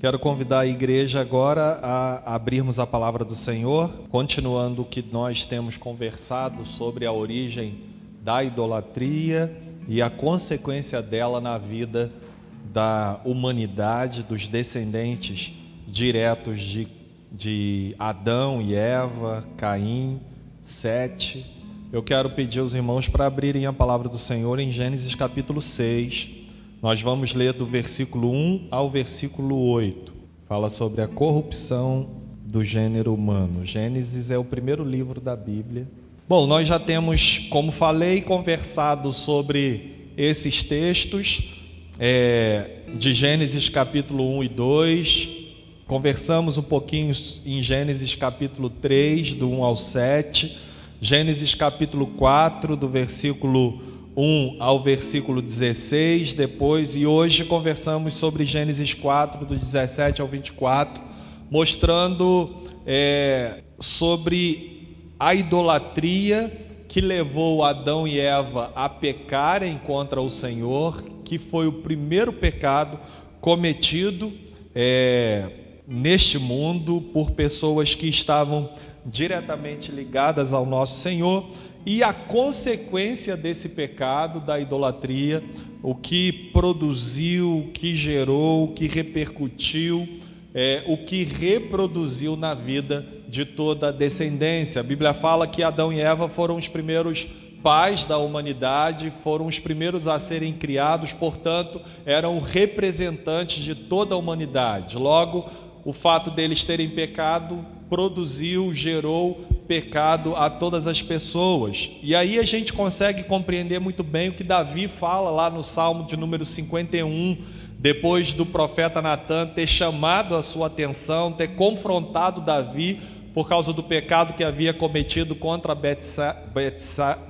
Quero convidar a igreja agora a abrirmos a palavra do Senhor, continuando o que nós temos conversado sobre a origem da idolatria e a consequência dela na vida da humanidade, dos descendentes diretos de, de Adão e Eva, Caim, Sete. Eu quero pedir aos irmãos para abrirem a palavra do Senhor em Gênesis capítulo 6. Nós vamos ler do versículo 1 ao versículo 8. Fala sobre a corrupção do gênero humano. Gênesis é o primeiro livro da Bíblia. Bom, nós já temos, como falei, conversado sobre esses textos é, de Gênesis capítulo 1 e 2. Conversamos um pouquinho em Gênesis capítulo 3, do 1 ao 7. Gênesis capítulo 4, do versículo 1 ao versículo 16, depois, e hoje conversamos sobre Gênesis 4, do 17 ao 24, mostrando é, sobre a idolatria que levou Adão e Eva a pecarem contra o Senhor, que foi o primeiro pecado cometido é, neste mundo por pessoas que estavam diretamente ligadas ao nosso Senhor, e a consequência desse pecado, da idolatria, o que produziu, o que gerou, o que repercutiu, é, o que reproduziu na vida de toda a descendência. A Bíblia fala que Adão e Eva foram os primeiros pais da humanidade, foram os primeiros a serem criados, portanto, eram representantes de toda a humanidade. Logo, o fato deles terem pecado produziu, gerou pecado a todas as pessoas. E aí a gente consegue compreender muito bem o que Davi fala lá no Salmo de número 51 depois do profeta Natan ter chamado a sua atenção, ter confrontado Davi por causa do pecado que havia cometido contra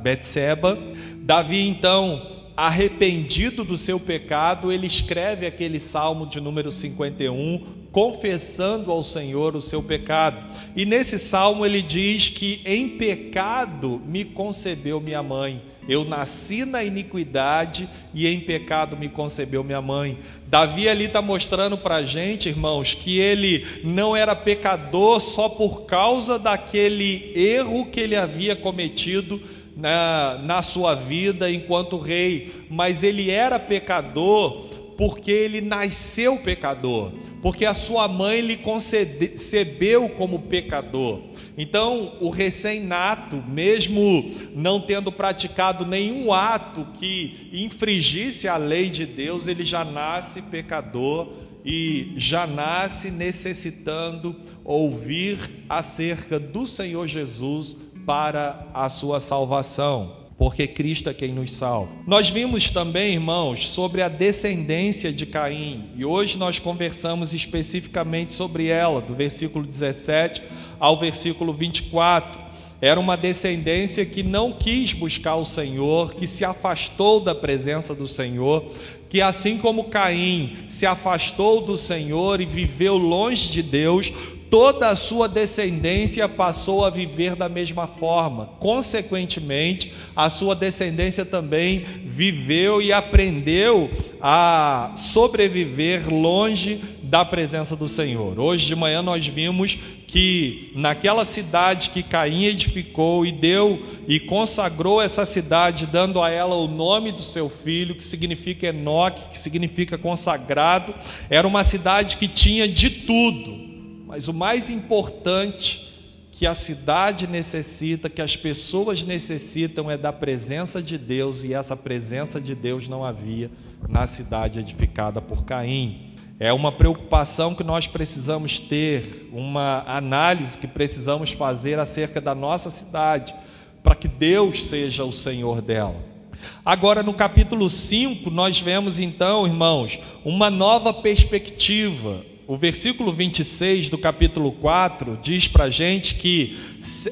Betseba, Davi então, arrependido do seu pecado, ele escreve aquele salmo de número 51, confessando ao Senhor o seu pecado. E nesse salmo ele diz que em pecado me concebeu minha mãe. Eu nasci na iniquidade e em pecado me concebeu minha mãe. Davi ali está mostrando para a gente, irmãos, que ele não era pecador só por causa daquele erro que ele havia cometido na, na sua vida enquanto rei, mas ele era pecador porque ele nasceu pecador, porque a sua mãe lhe concebeu como pecador. Então, o recém-nato, mesmo não tendo praticado nenhum ato que infringisse a lei de Deus, ele já nasce pecador e já nasce necessitando ouvir acerca do Senhor Jesus para a sua salvação porque Cristo é quem nos salva. Nós vimos também, irmãos, sobre a descendência de Caim, e hoje nós conversamos especificamente sobre ela, do versículo 17 ao versículo 24. Era uma descendência que não quis buscar o Senhor, que se afastou da presença do Senhor, que assim como Caim se afastou do Senhor e viveu longe de Deus, toda a sua descendência passou a viver da mesma forma. Consequentemente, a sua descendência também viveu e aprendeu a sobreviver longe da presença do Senhor. Hoje de manhã nós vimos que naquela cidade que Caim edificou e deu e consagrou essa cidade, dando a ela o nome do seu filho, que significa Enoque, que significa consagrado, era uma cidade que tinha de tudo mas o mais importante que a cidade necessita, que as pessoas necessitam, é da presença de Deus, e essa presença de Deus não havia na cidade edificada por Caim. É uma preocupação que nós precisamos ter, uma análise que precisamos fazer acerca da nossa cidade, para que Deus seja o Senhor dela. Agora, no capítulo 5, nós vemos então, irmãos, uma nova perspectiva, o versículo 26 do capítulo 4 diz para gente que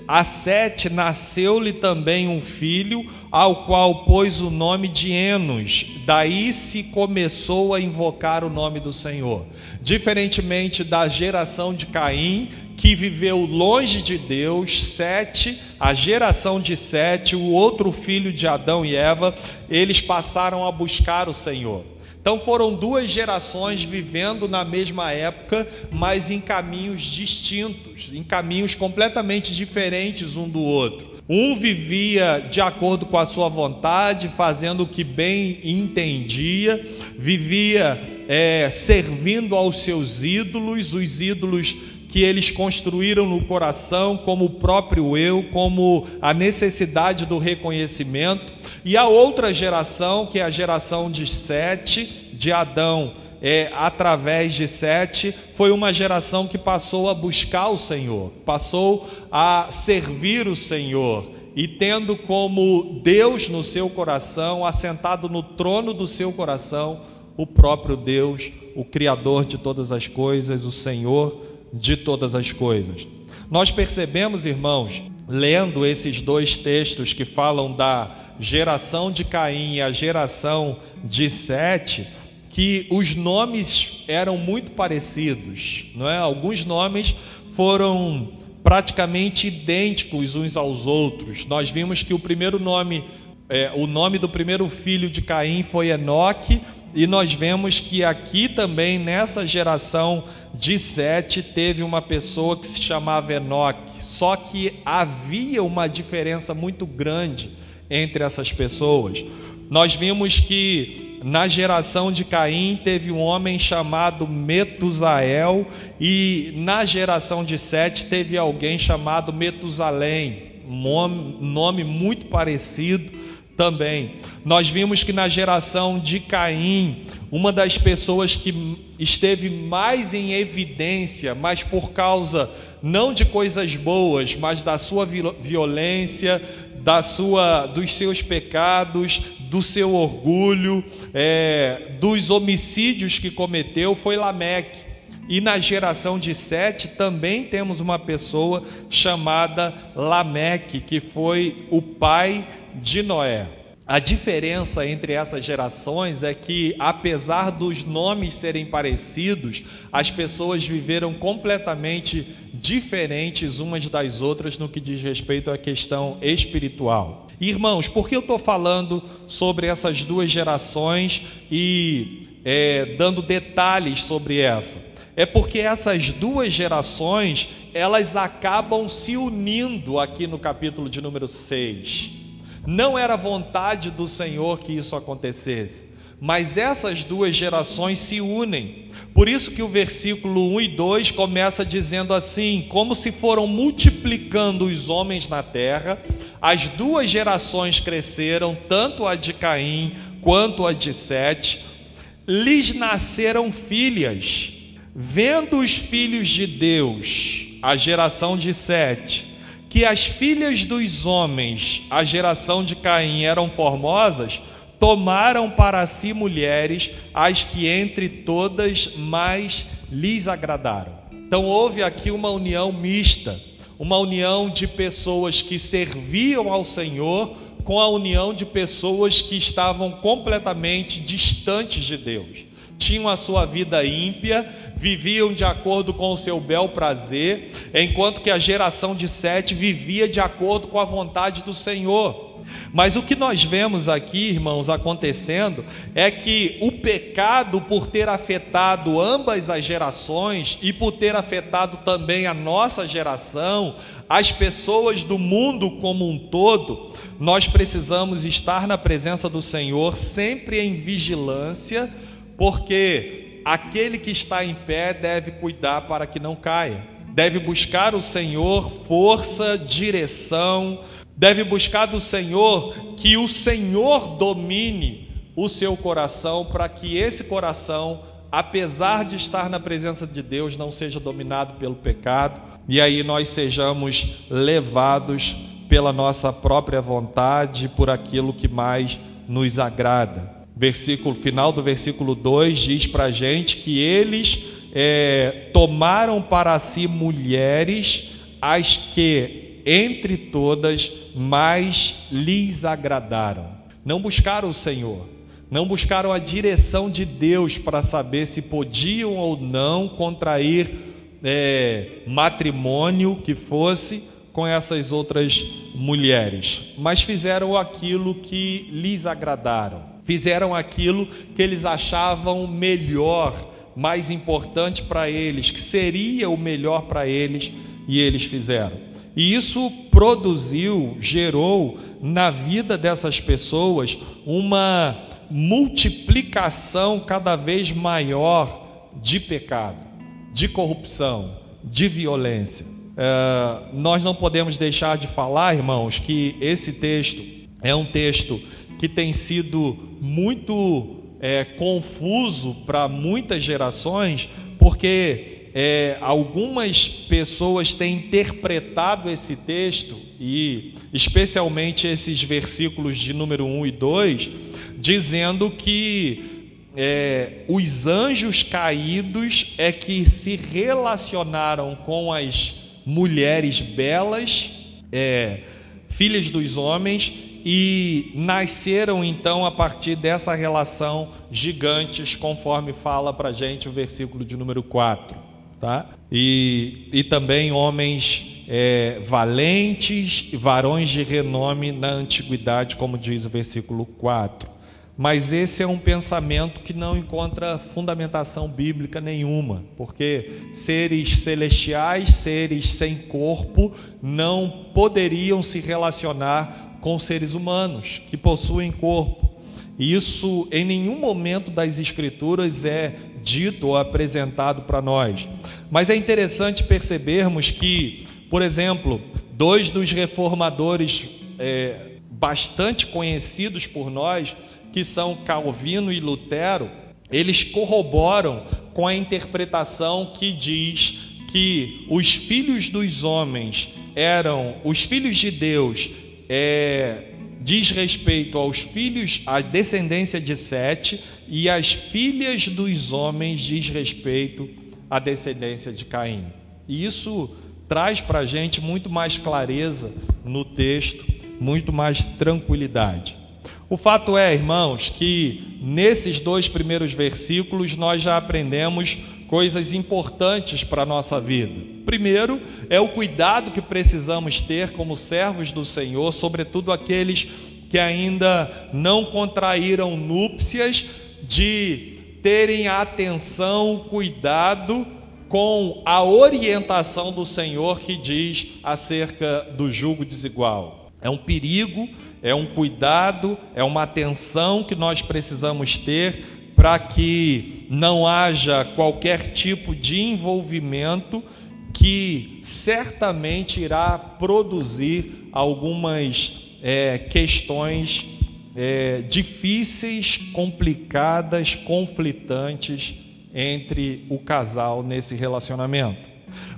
a Sete nasceu-lhe também um filho, ao qual pôs o nome de Enos. Daí se começou a invocar o nome do Senhor. Diferentemente da geração de Caim, que viveu longe de Deus, Sete, a geração de Sete, o outro filho de Adão e Eva, eles passaram a buscar o Senhor. Então foram duas gerações vivendo na mesma época, mas em caminhos distintos, em caminhos completamente diferentes um do outro. Um vivia de acordo com a sua vontade, fazendo o que bem entendia, vivia é, servindo aos seus ídolos, os ídolos que eles construíram no coração, como o próprio eu, como a necessidade do reconhecimento. E a outra geração, que é a geração de Sete, de Adão, é, através de Sete, foi uma geração que passou a buscar o Senhor, passou a servir o Senhor. E tendo como Deus no seu coração, assentado no trono do seu coração, o próprio Deus, o Criador de todas as coisas, o Senhor de todas as coisas. Nós percebemos, irmãos, lendo esses dois textos que falam da geração de Caim e a geração de Sete, que os nomes eram muito parecidos, não é? Alguns nomes foram praticamente idênticos uns aos outros. Nós vimos que o primeiro nome, é, o nome do primeiro filho de Caim foi Enoque, e nós vemos que aqui também nessa geração de Sete teve uma pessoa que se chamava Enoque. Só que havia uma diferença muito grande entre essas pessoas. Nós vimos que na geração de Caim teve um homem chamado Metusael e na geração de Sete teve alguém chamado Metusalém, um nome muito parecido também. Nós vimos que na geração de Caim, uma das pessoas que esteve mais em evidência, mas por causa não de coisas boas, mas da sua violência, da sua, dos seus pecados, do seu orgulho, é, dos homicídios que cometeu, foi Lameque. E na geração de Sete também temos uma pessoa chamada Lameque, que foi o pai de Noé. A diferença entre essas gerações é que, apesar dos nomes serem parecidos, as pessoas viveram completamente diferentes umas das outras no que diz respeito à questão espiritual. Irmãos, por que eu estou falando sobre essas duas gerações e é, dando detalhes sobre essa? É porque essas duas gerações elas acabam se unindo aqui no capítulo de número 6. Não era vontade do Senhor que isso acontecesse, mas essas duas gerações se unem. Por isso que o versículo 1 e 2 começa dizendo assim: como se foram multiplicando os homens na terra, as duas gerações cresceram, tanto a de Caim quanto a de Sete, lhes nasceram filhas. Vendo os filhos de Deus, a geração de Sete, que as filhas dos homens, a geração de Caim, eram formosas, tomaram para si mulheres, as que entre todas mais lhes agradaram. Então houve aqui uma união mista, uma união de pessoas que serviam ao Senhor com a união de pessoas que estavam completamente distantes de Deus. Tinham a sua vida ímpia, viviam de acordo com o seu bel prazer, enquanto que a geração de Sete vivia de acordo com a vontade do Senhor. Mas o que nós vemos aqui, irmãos, acontecendo é que o pecado, por ter afetado ambas as gerações e por ter afetado também a nossa geração, as pessoas do mundo como um todo, nós precisamos estar na presença do Senhor sempre em vigilância, porque aquele que está em pé deve cuidar para que não caia, deve buscar o Senhor força, direção, deve buscar do Senhor que o Senhor domine o seu coração para que esse coração, apesar de estar na presença de Deus, não seja dominado pelo pecado. E aí nós sejamos levados pela nossa própria vontade, por aquilo que mais nos agrada versículo final do versículo 2 diz para a gente que eles é, tomaram para si mulheres as que entre todas mais lhes agradaram. Não buscaram o Senhor, não buscaram a direção de Deus para saber se podiam ou não contrair é, matrimônio que fosse com essas outras mulheres, mas fizeram aquilo que lhes agradaram fizeram aquilo que eles achavam melhor, mais importante para eles, que seria o melhor para eles, e eles fizeram. E isso produziu, gerou na vida dessas pessoas uma multiplicação cada vez maior de pecado, de corrupção, de violência. É, nós não podemos deixar de falar, irmãos, que esse texto é um texto que tem sido muito é, confuso para muitas gerações, porque é, algumas pessoas têm interpretado esse texto, e especialmente esses versículos de número 1 e 2, dizendo que é, os anjos caídos é que se relacionaram com as mulheres belas, é, filhas dos homens, e nasceram então a partir dessa relação gigantes, conforme fala para gente o versículo de número 4. Tá? E, e também homens é, valentes, varões de renome na antiguidade, como diz o versículo 4. Mas esse é um pensamento que não encontra fundamentação bíblica nenhuma, porque seres celestiais, seres sem corpo, não poderiam se relacionar com seres humanos que possuem corpo. Isso em nenhum momento das Escrituras é dito ou apresentado para nós. Mas é interessante percebermos que, por exemplo, dois dos reformadores é, bastante conhecidos por nós, que são Calvino e Lutero, eles corroboram com a interpretação que diz que os filhos dos homens eram os filhos de Deus, é, diz respeito aos filhos, à descendência de Sete, e as filhas dos homens diz respeito à descendência de Caim. E isso traz para a gente muito mais clareza no texto, muito mais tranquilidade. O fato é, irmãos, que nesses dois primeiros versículos nós já aprendemos coisas importantes para a nossa vida. Primeiro, é o cuidado que precisamos ter como servos do Senhor, sobretudo aqueles que ainda não contraíram núpcias, de terem a atenção, o cuidado com a orientação do Senhor que diz acerca do jugo desigual. É um perigo é um cuidado, é uma atenção que nós precisamos ter para que não haja qualquer tipo de envolvimento que certamente irá produzir algumas é, questões é, difíceis, complicadas, conflitantes entre o casal nesse relacionamento.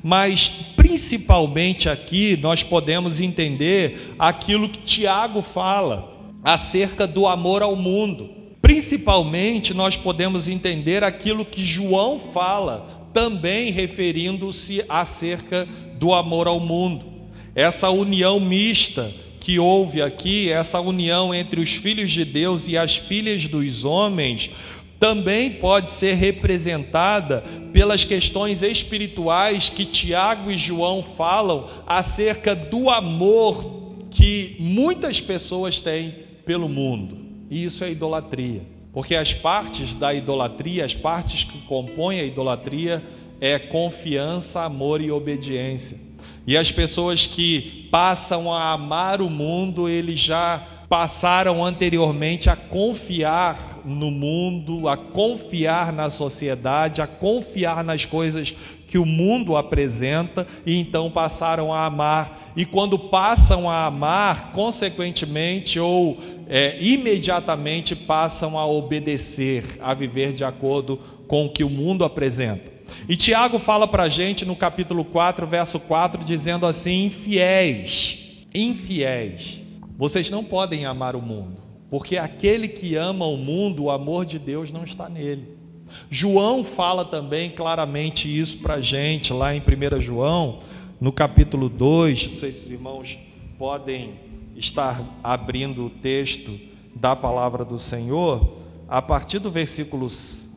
Mas principalmente aqui nós podemos entender aquilo que Tiago fala acerca do amor ao mundo. Principalmente nós podemos entender aquilo que João fala, também referindo-se acerca do amor ao mundo. Essa união mista que houve aqui, essa união entre os filhos de Deus e as filhas dos homens, também pode ser representada pelas questões espirituais que Tiago e João falam acerca do amor que muitas pessoas têm pelo mundo. E isso é idolatria. Porque as partes da idolatria, as partes que compõem a idolatria, é confiança, amor e obediência. E as pessoas que passam a amar o mundo, eles já passaram anteriormente a confiar no mundo, a confiar na sociedade, a confiar nas coisas que o mundo apresenta e então passaram a amar. E quando passam a amar, consequentemente ou é, imediatamente passam a obedecer, a viver de acordo com o que o mundo apresenta. E Tiago fala para a gente no capítulo 4, verso 4, dizendo assim: infiéis, infiéis, vocês não podem amar o mundo porque aquele que ama o mundo, o amor de Deus não está nele. João fala também claramente isso para a gente, lá em 1 João, no capítulo 2. Não sei se os irmãos podem estar abrindo o texto da palavra do Senhor, a partir do versículo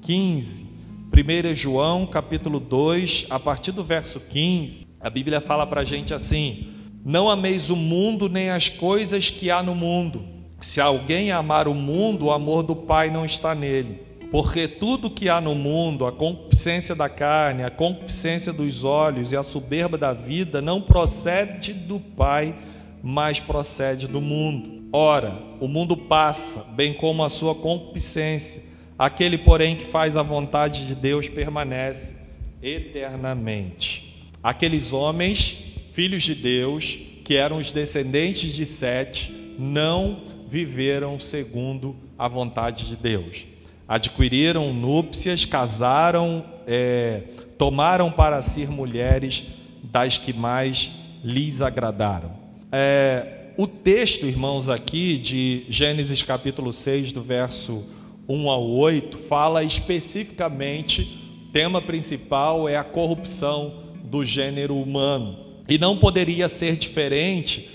15. 1 João, capítulo 2, a partir do verso 15, a Bíblia fala para a gente assim: Não ameis o mundo nem as coisas que há no mundo. Se alguém amar o mundo, o amor do Pai não está nele. Porque tudo que há no mundo, a concupiscência da carne, a concupiscência dos olhos e a soberba da vida, não procede do Pai, mas procede do mundo. Ora, o mundo passa, bem como a sua concupiscência. Aquele, porém, que faz a vontade de Deus permanece eternamente. Aqueles homens, filhos de Deus, que eram os descendentes de Sete, não viveram segundo a vontade de Deus adquiriram núpcias, casaram, é, tomaram para si mulheres das que mais lhes agradaram. É, o texto, irmãos, aqui de Gênesis capítulo 6, do verso 1 ao 8, fala especificamente, tema principal é a corrupção do gênero humano. E não poderia ser diferente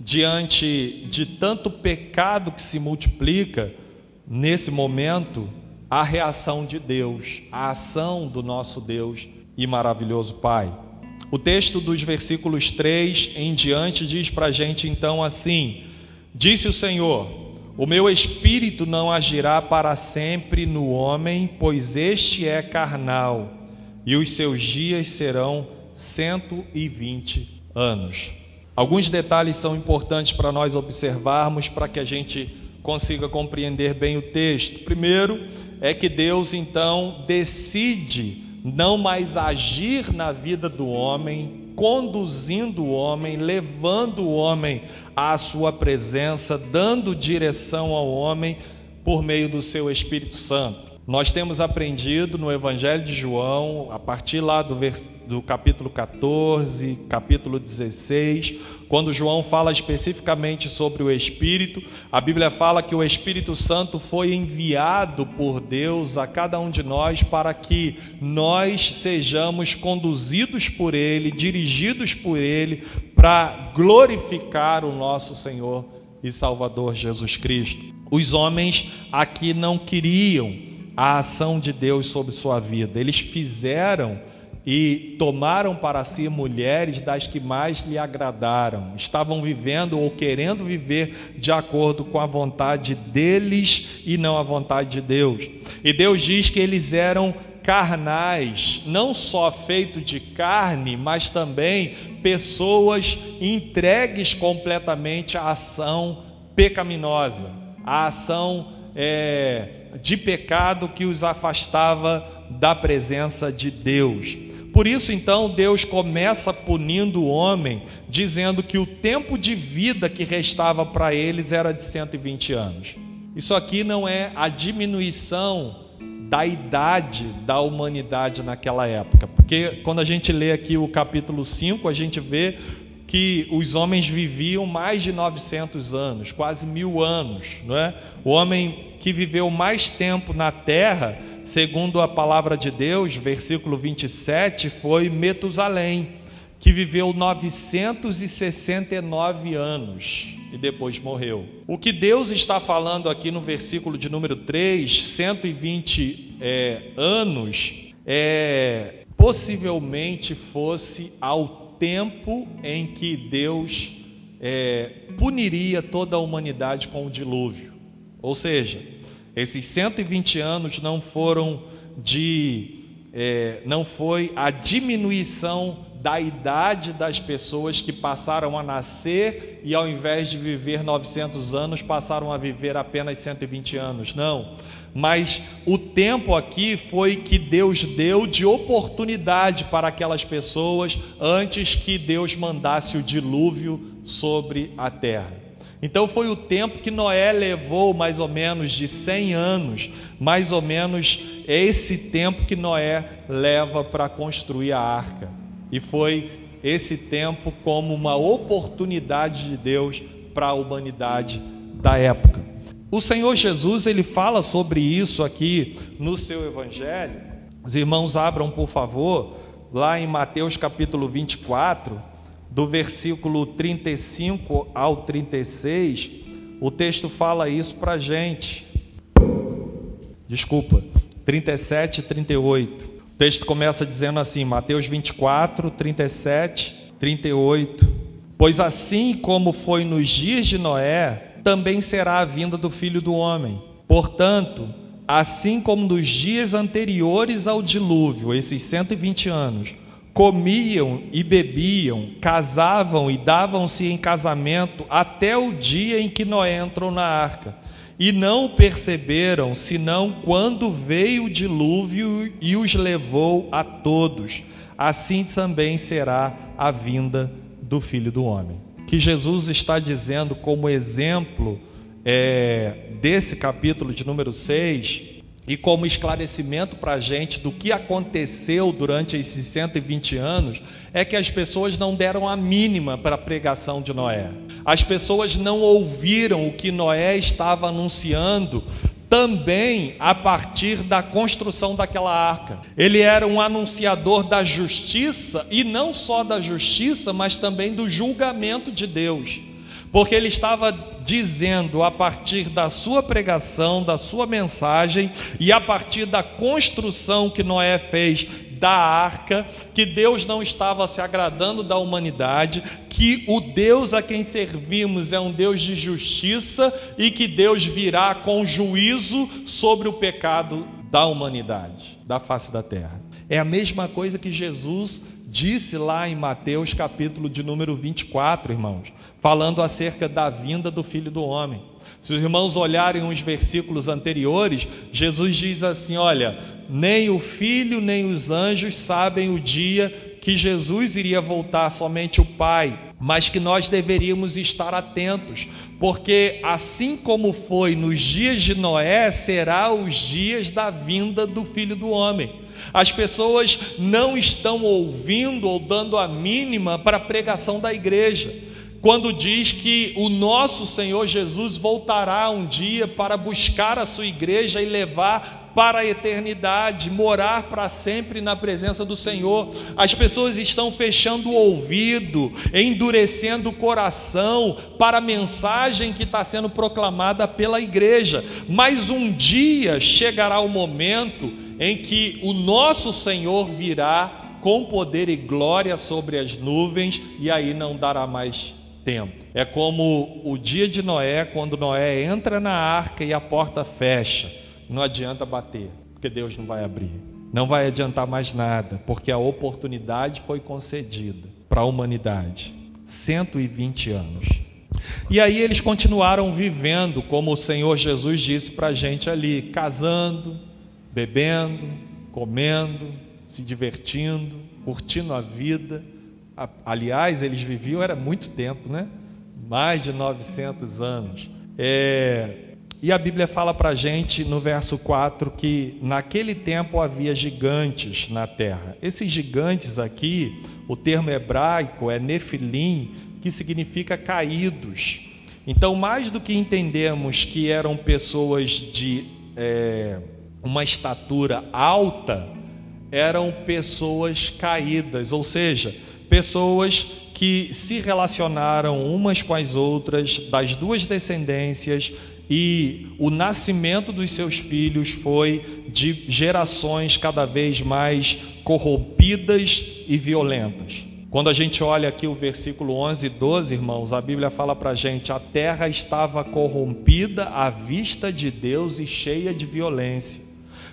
diante de tanto pecado que se multiplica nesse momento a reação de Deus, a ação do nosso Deus e maravilhoso Pai. O texto dos versículos 3 em diante diz para a gente então assim: Disse o Senhor: O meu espírito não agirá para sempre no homem, pois este é carnal, e os seus dias serão 120 anos. Alguns detalhes são importantes para nós observarmos para que a gente consiga compreender bem o texto. Primeiro, é que Deus então decide não mais agir na vida do homem, conduzindo o homem, levando o homem à sua presença, dando direção ao homem por meio do seu Espírito Santo. Nós temos aprendido no Evangelho de João, a partir lá do, vers... do capítulo 14, capítulo 16, quando João fala especificamente sobre o Espírito, a Bíblia fala que o Espírito Santo foi enviado por Deus a cada um de nós para que nós sejamos conduzidos por Ele, dirigidos por Ele, para glorificar o nosso Senhor e Salvador Jesus Cristo. Os homens aqui não queriam a ação de Deus sobre sua vida. Eles fizeram e tomaram para si mulheres das que mais lhe agradaram. Estavam vivendo ou querendo viver de acordo com a vontade deles e não a vontade de Deus. E Deus diz que eles eram carnais, não só feito de carne, mas também pessoas entregues completamente à ação pecaminosa, à ação é, de pecado que os afastava da presença de Deus. Por isso, então, Deus começa punindo o homem, dizendo que o tempo de vida que restava para eles era de 120 anos. Isso aqui não é a diminuição da idade da humanidade naquela época, porque quando a gente lê aqui o capítulo 5, a gente vê que os homens viviam mais de 900 anos, quase mil anos, não é? O homem que viveu mais tempo na terra, segundo a palavra de Deus, versículo 27, foi Metusalém, que viveu 969 anos e depois morreu. O que Deus está falando aqui no versículo de número 3, 120 é, anos, é, possivelmente fosse ao tempo em que Deus é, puniria toda a humanidade com o dilúvio. Ou seja, esses 120 anos não foram de. É, não foi a diminuição da idade das pessoas que passaram a nascer e ao invés de viver 900 anos passaram a viver apenas 120 anos. Não. Mas o tempo aqui foi que Deus deu de oportunidade para aquelas pessoas antes que Deus mandasse o dilúvio sobre a terra. Então foi o tempo que Noé levou, mais ou menos de 100 anos, mais ou menos esse tempo que Noé leva para construir a arca. E foi esse tempo como uma oportunidade de Deus para a humanidade da época. O Senhor Jesus, ele fala sobre isso aqui no seu evangelho. Os irmãos abram, por favor, lá em Mateus capítulo 24, do versículo 35 ao 36, o texto fala isso para gente. Desculpa, 37 e 38. O texto começa dizendo assim, Mateus 24, 37, 38. Pois assim como foi nos dias de Noé, também será a vinda do filho do homem. Portanto, assim como nos dias anteriores ao dilúvio, esses 120 anos, comiam e bebiam, casavam e davam-se em casamento até o dia em que Noé entrou na arca. E não perceberam, senão quando veio o dilúvio e os levou a todos. Assim também será a vinda do Filho do Homem. Que Jesus está dizendo como exemplo é, desse capítulo de número 6 e como esclarecimento para a gente do que aconteceu durante esses 120 anos, é que as pessoas não deram a mínima para a pregação de Noé. As pessoas não ouviram o que Noé estava anunciando também a partir da construção daquela arca. Ele era um anunciador da justiça e não só da justiça, mas também do julgamento de Deus porque ele estava dizendo a partir da sua pregação, da sua mensagem e a partir da construção que Noé fez da arca, que Deus não estava se agradando da humanidade, que o Deus a quem servimos é um Deus de justiça e que Deus virá com juízo sobre o pecado da humanidade, da face da terra. É a mesma coisa que Jesus disse lá em Mateus capítulo de número 24, irmãos falando acerca da vinda do Filho do Homem. Se os irmãos olharem os versículos anteriores, Jesus diz assim: Olha, nem o Filho nem os anjos sabem o dia que Jesus iria voltar, somente o Pai, mas que nós deveríamos estar atentos, porque assim como foi nos dias de Noé, será os dias da vinda do Filho do Homem. As pessoas não estão ouvindo ou dando a mínima para a pregação da igreja quando diz que o nosso Senhor Jesus voltará um dia para buscar a sua igreja e levar para a eternidade, morar para sempre na presença do Senhor. As pessoas estão fechando o ouvido, endurecendo o coração para a mensagem que está sendo proclamada pela igreja. Mas um dia chegará o momento em que o nosso Senhor virá com poder e glória sobre as nuvens, e aí não dará mais tempo. É como o dia de Noé, quando Noé entra na arca e a porta fecha. Não adianta bater, porque Deus não vai abrir. Não vai adiantar mais nada, porque a oportunidade foi concedida para a humanidade 120 anos. E aí eles continuaram vivendo, como o Senhor Jesus disse para a gente ali, casando, bebendo, comendo, se divertindo, curtindo a vida aliás, eles viviam era muito tempo, né? Mais de 900 anos. É, e a Bíblia fala para a gente no verso 4 que naquele tempo havia gigantes na terra. Esses gigantes aqui, o termo hebraico é nefilim, que significa caídos. Então, mais do que entendemos que eram pessoas de é, uma estatura alta, eram pessoas caídas, ou seja, pessoas que se relacionaram umas com as outras, das duas descendências, e o nascimento dos seus filhos foi de gerações cada vez mais corrompidas e violentas. Quando a gente olha aqui o versículo 11 e 12, irmãos, a Bíblia fala para a gente: a terra estava corrompida à vista de Deus e cheia de violência.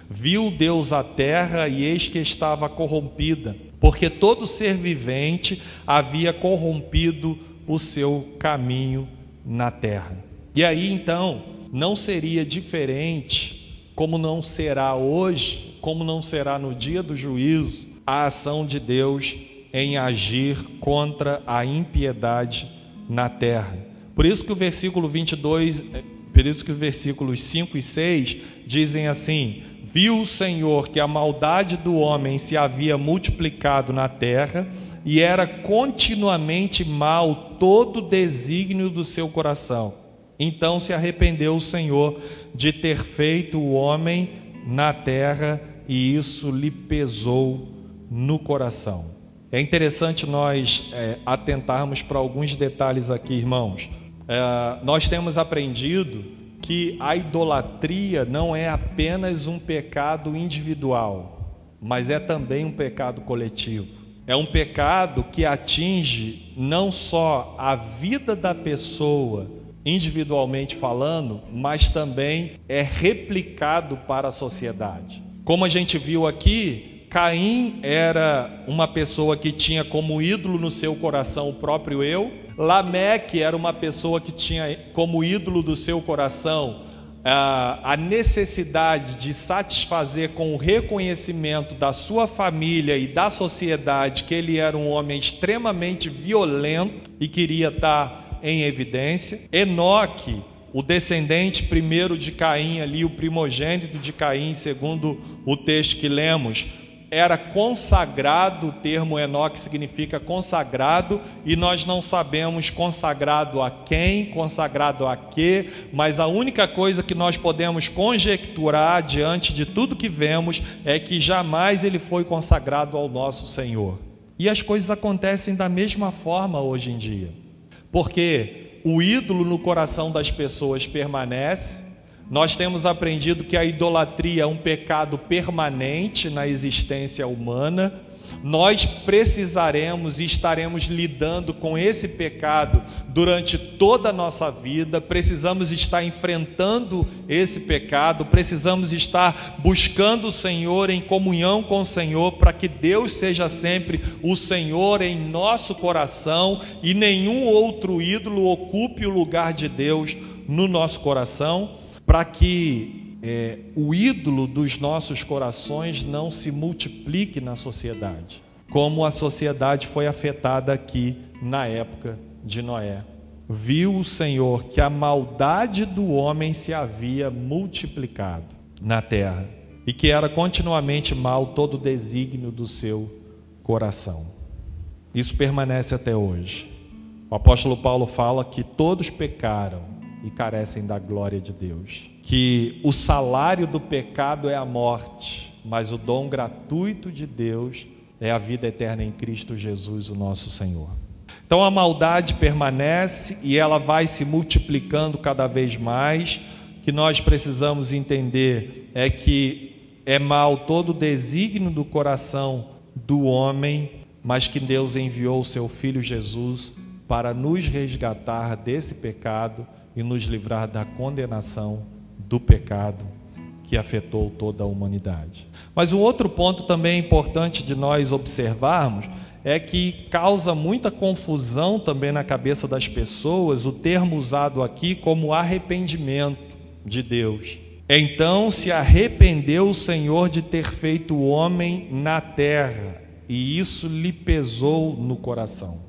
Viu Deus a terra e eis que estava corrompida porque todo ser vivente havia corrompido o seu caminho na terra. E aí então, não seria diferente, como não será hoje, como não será no dia do juízo, a ação de Deus em agir contra a impiedade na terra. Por isso que o versículo 22, eh, por isso que os versículos 5 e 6 dizem assim: Viu o Senhor que a maldade do homem se havia multiplicado na terra e era continuamente mal todo o desígnio do seu coração. Então se arrependeu o Senhor de ter feito o homem na terra e isso lhe pesou no coração. É interessante nós é, atentarmos para alguns detalhes aqui, irmãos. É, nós temos aprendido que a idolatria não é apenas um pecado individual, mas é também um pecado coletivo. É um pecado que atinge não só a vida da pessoa individualmente falando, mas também é replicado para a sociedade. Como a gente viu aqui, Caim era uma pessoa que tinha como ídolo no seu coração o próprio eu. Lameque era uma pessoa que tinha como ídolo do seu coração a necessidade de satisfazer com o reconhecimento da sua família e da sociedade que ele era um homem extremamente violento e queria estar em evidência. Enoque, o descendente primeiro de Caim, ali, o primogênito de Caim, segundo o texto que lemos, era consagrado, o termo Enoque significa consagrado, e nós não sabemos consagrado a quem, consagrado a quê, mas a única coisa que nós podemos conjecturar diante de tudo que vemos é que jamais ele foi consagrado ao nosso Senhor. E as coisas acontecem da mesma forma hoje em dia, porque o ídolo no coração das pessoas permanece, nós temos aprendido que a idolatria é um pecado permanente na existência humana. Nós precisaremos e estaremos lidando com esse pecado durante toda a nossa vida. Precisamos estar enfrentando esse pecado, precisamos estar buscando o Senhor em comunhão com o Senhor, para que Deus seja sempre o Senhor em nosso coração e nenhum outro ídolo ocupe o lugar de Deus no nosso coração para que é, o ídolo dos nossos corações não se multiplique na sociedade, como a sociedade foi afetada aqui na época de Noé. Viu o Senhor que a maldade do homem se havia multiplicado na terra e que era continuamente mal todo o desígnio do seu coração. Isso permanece até hoje. O apóstolo Paulo fala que todos pecaram e carecem da glória de Deus. Que o salário do pecado é a morte, mas o dom gratuito de Deus é a vida eterna em Cristo Jesus, o nosso Senhor. Então a maldade permanece e ela vai se multiplicando cada vez mais. Que nós precisamos entender é que é mal todo o desígnio do coração do homem, mas que Deus enviou o seu filho Jesus para nos resgatar desse pecado e nos livrar da condenação do pecado que afetou toda a humanidade. Mas um outro ponto também importante de nós observarmos é que causa muita confusão também na cabeça das pessoas o termo usado aqui como arrependimento de Deus. Então se arrependeu o Senhor de ter feito o homem na terra, e isso lhe pesou no coração.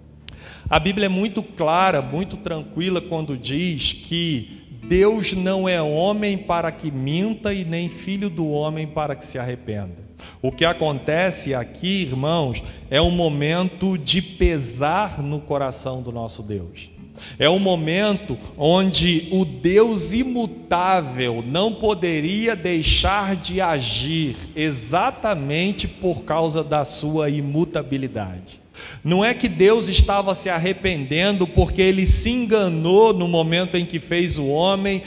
A Bíblia é muito clara, muito tranquila quando diz que Deus não é homem para que minta e nem filho do homem para que se arrependa. O que acontece aqui, irmãos, é um momento de pesar no coração do nosso Deus. É um momento onde o Deus imutável não poderia deixar de agir exatamente por causa da sua imutabilidade. Não é que Deus estava se arrependendo porque ele se enganou no momento em que fez o homem,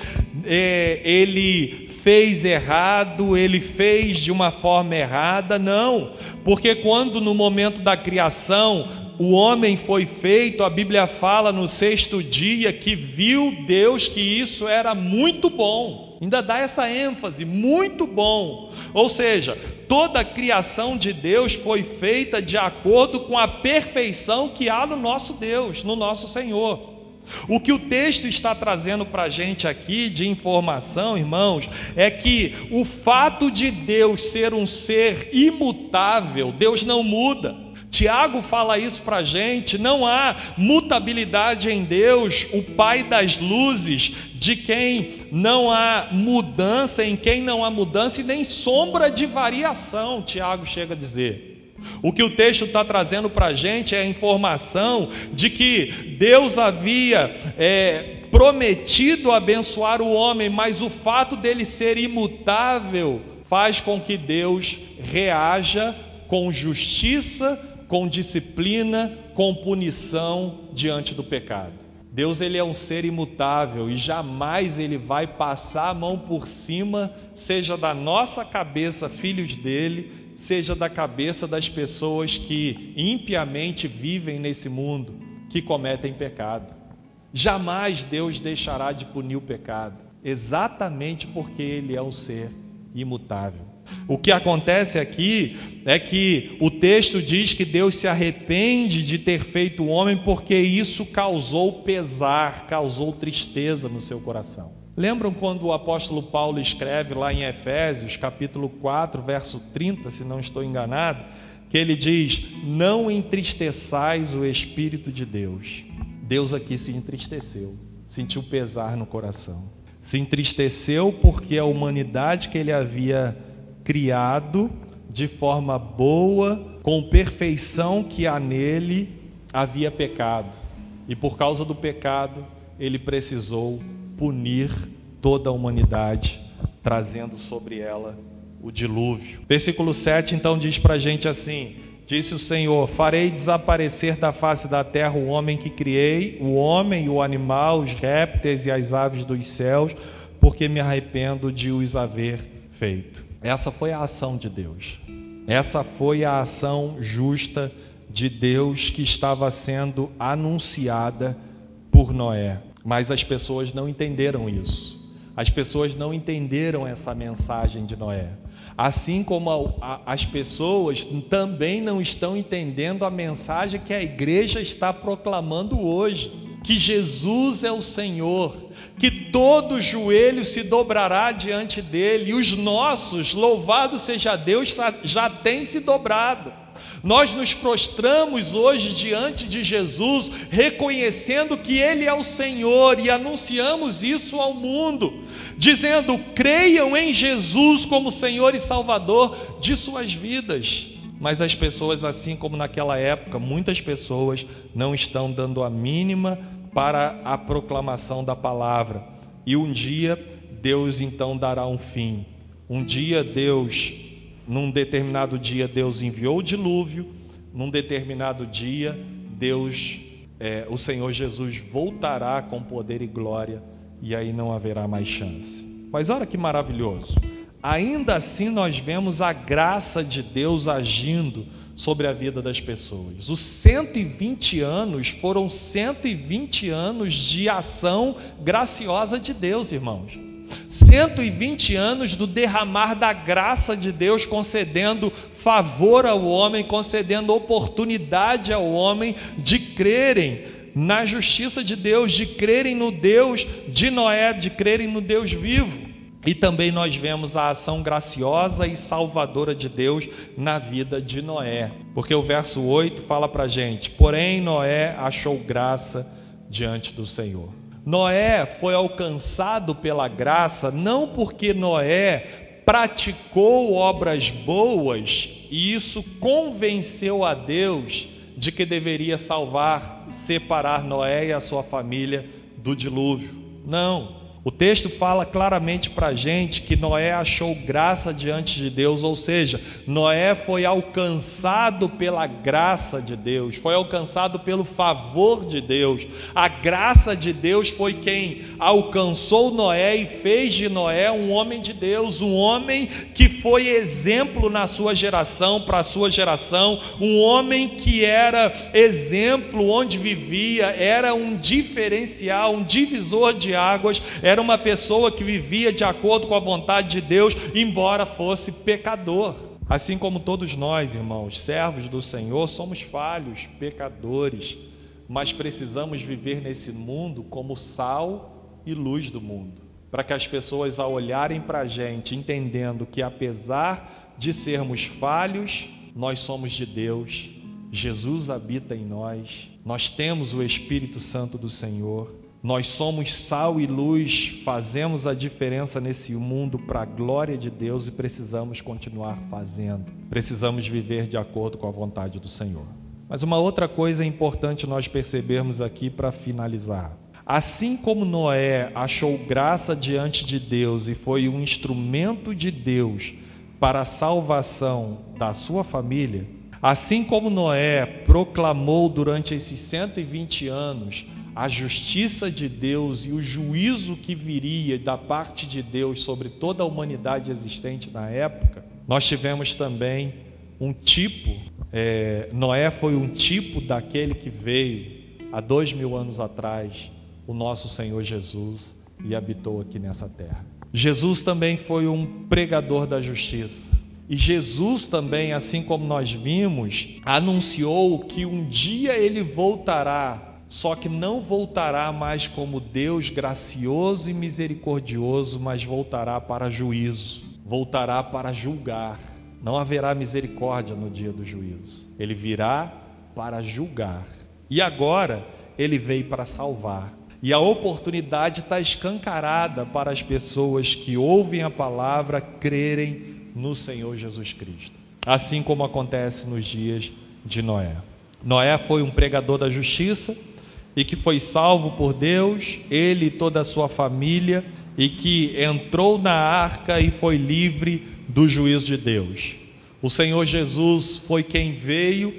é, ele fez errado, ele fez de uma forma errada, não, porque quando no momento da criação o homem foi feito, a Bíblia fala no sexto dia que viu Deus que isso era muito bom, ainda dá essa ênfase, muito bom, ou seja, toda a criação de Deus foi feita de acordo com a perfeição que há no nosso Deus, no nosso Senhor. O que o texto está trazendo para a gente aqui de informação, irmãos, é que o fato de Deus ser um ser imutável, Deus não muda. Tiago fala isso para a gente: não há mutabilidade em Deus, o Pai das luzes, de quem não há mudança, em quem não há mudança e nem sombra de variação, Tiago chega a dizer. O que o texto está trazendo para a gente é a informação de que Deus havia é, prometido abençoar o homem, mas o fato dele ser imutável faz com que Deus reaja com justiça com disciplina, com punição diante do pecado. Deus ele é um ser imutável e jamais ele vai passar a mão por cima, seja da nossa cabeça, filhos dele, seja da cabeça das pessoas que impiamente vivem nesse mundo, que cometem pecado. Jamais Deus deixará de punir o pecado, exatamente porque Ele é um ser imutável. O que acontece aqui é que o texto diz que Deus se arrepende de ter feito o homem porque isso causou pesar, causou tristeza no seu coração. Lembram quando o apóstolo Paulo escreve lá em Efésios, capítulo 4, verso 30, se não estou enganado, que ele diz: Não entristeçais o Espírito de Deus. Deus aqui se entristeceu, sentiu pesar no coração. Se entristeceu porque a humanidade que ele havia criado de forma boa, com perfeição que há nele, havia pecado. E por causa do pecado, ele precisou punir toda a humanidade, trazendo sobre ela o dilúvio. Versículo 7 então diz para a gente assim: Disse o Senhor: Farei desaparecer da face da terra o homem que criei, o homem, o animal, os répteis e as aves dos céus, porque me arrependo de os haver feito. Essa foi a ação de Deus. Essa foi a ação justa de Deus que estava sendo anunciada por Noé. Mas as pessoas não entenderam isso. As pessoas não entenderam essa mensagem de Noé. Assim como a, a, as pessoas também não estão entendendo a mensagem que a igreja está proclamando hoje: que Jesus é o Senhor, que todo joelho se dobrará diante dele, e os nossos, louvado seja Deus, já têm se dobrado. Nós nos prostramos hoje diante de Jesus, reconhecendo que Ele é o Senhor e anunciamos isso ao mundo, dizendo: creiam em Jesus como Senhor e Salvador de suas vidas. Mas as pessoas, assim como naquela época, muitas pessoas não estão dando a mínima para a proclamação da palavra. E um dia Deus então dará um fim. Um dia Deus, num determinado dia, Deus enviou o dilúvio, num determinado dia, Deus, é, o Senhor Jesus voltará com poder e glória, e aí não haverá mais chance. Mas olha que maravilhoso. Ainda assim nós vemos a graça de Deus agindo sobre a vida das pessoas. Os 120 anos foram 120 anos de ação graciosa de Deus, irmãos. 120 anos do derramar da graça de Deus, concedendo favor ao homem, concedendo oportunidade ao homem de crerem na justiça de Deus, de crerem no Deus de Noé, de crerem no Deus vivo. E também nós vemos a ação graciosa e salvadora de Deus na vida de Noé. Porque o verso 8 fala para gente: Porém, Noé achou graça diante do Senhor. Noé foi alcançado pela graça não porque Noé praticou obras boas e isso convenceu a Deus de que deveria salvar, separar Noé e a sua família do dilúvio. Não. O texto fala claramente para a gente que Noé achou graça diante de Deus, ou seja, Noé foi alcançado pela graça de Deus, foi alcançado pelo favor de Deus. A graça de Deus foi quem alcançou Noé e fez de Noé um homem de Deus, um homem que foi exemplo na sua geração, para a sua geração, um homem que era exemplo onde vivia, era um diferencial, um divisor de águas era uma pessoa que vivia de acordo com a vontade de Deus, embora fosse pecador. Assim como todos nós, irmãos, servos do Senhor, somos falhos, pecadores, mas precisamos viver nesse mundo como sal e luz do mundo, para que as pessoas, ao olharem para a gente, entendendo que apesar de sermos falhos, nós somos de Deus, Jesus habita em nós, nós temos o Espírito Santo do Senhor nós somos sal e luz, fazemos a diferença nesse mundo para a glória de Deus e precisamos continuar fazendo. Precisamos viver de acordo com a vontade do Senhor. Mas uma outra coisa importante nós percebermos aqui para finalizar. Assim como Noé achou graça diante de Deus e foi um instrumento de Deus para a salvação da sua família, assim como Noé proclamou durante esses 120 anos a justiça de Deus e o juízo que viria da parte de Deus sobre toda a humanidade existente na época, nós tivemos também um tipo, é, Noé foi um tipo daquele que veio há dois mil anos atrás, o nosso Senhor Jesus e habitou aqui nessa terra. Jesus também foi um pregador da justiça. E Jesus também, assim como nós vimos, anunciou que um dia ele voltará só que não voltará mais como Deus gracioso e misericordioso, mas voltará para juízo, voltará para julgar. Não haverá misericórdia no dia do juízo. Ele virá para julgar. E agora ele veio para salvar. E a oportunidade está escancarada para as pessoas que ouvem a palavra crerem no Senhor Jesus Cristo. Assim como acontece nos dias de Noé. Noé foi um pregador da justiça e que foi salvo por Deus, ele e toda a sua família, e que entrou na arca e foi livre do juízo de Deus. O Senhor Jesus foi quem veio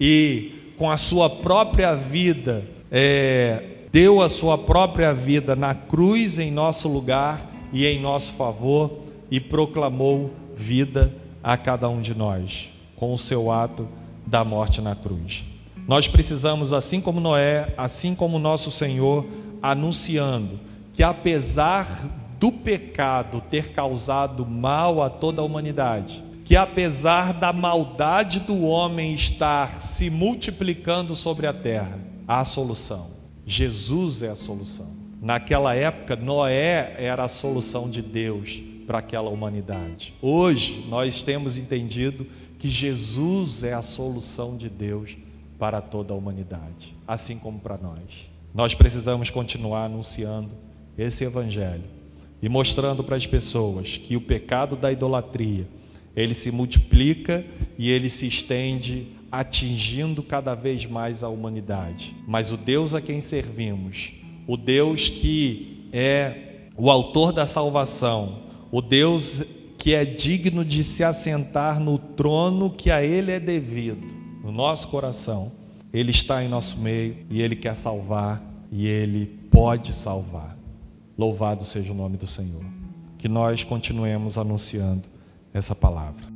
e, com a sua própria vida, é, deu a sua própria vida na cruz em nosso lugar e em nosso favor e proclamou vida a cada um de nós, com o seu ato da morte na cruz. Nós precisamos, assim como Noé, assim como nosso Senhor, anunciando que apesar do pecado ter causado mal a toda a humanidade, que apesar da maldade do homem estar se multiplicando sobre a terra, há solução. Jesus é a solução. Naquela época, Noé era a solução de Deus para aquela humanidade. Hoje, nós temos entendido que Jesus é a solução de Deus para toda a humanidade, assim como para nós. Nós precisamos continuar anunciando esse evangelho e mostrando para as pessoas que o pecado da idolatria, ele se multiplica e ele se estende atingindo cada vez mais a humanidade. Mas o Deus a quem servimos, o Deus que é o autor da salvação, o Deus que é digno de se assentar no trono que a ele é devido no nosso coração, Ele está em nosso meio e Ele quer salvar e Ele pode salvar. Louvado seja o nome do Senhor. Que nós continuemos anunciando essa palavra.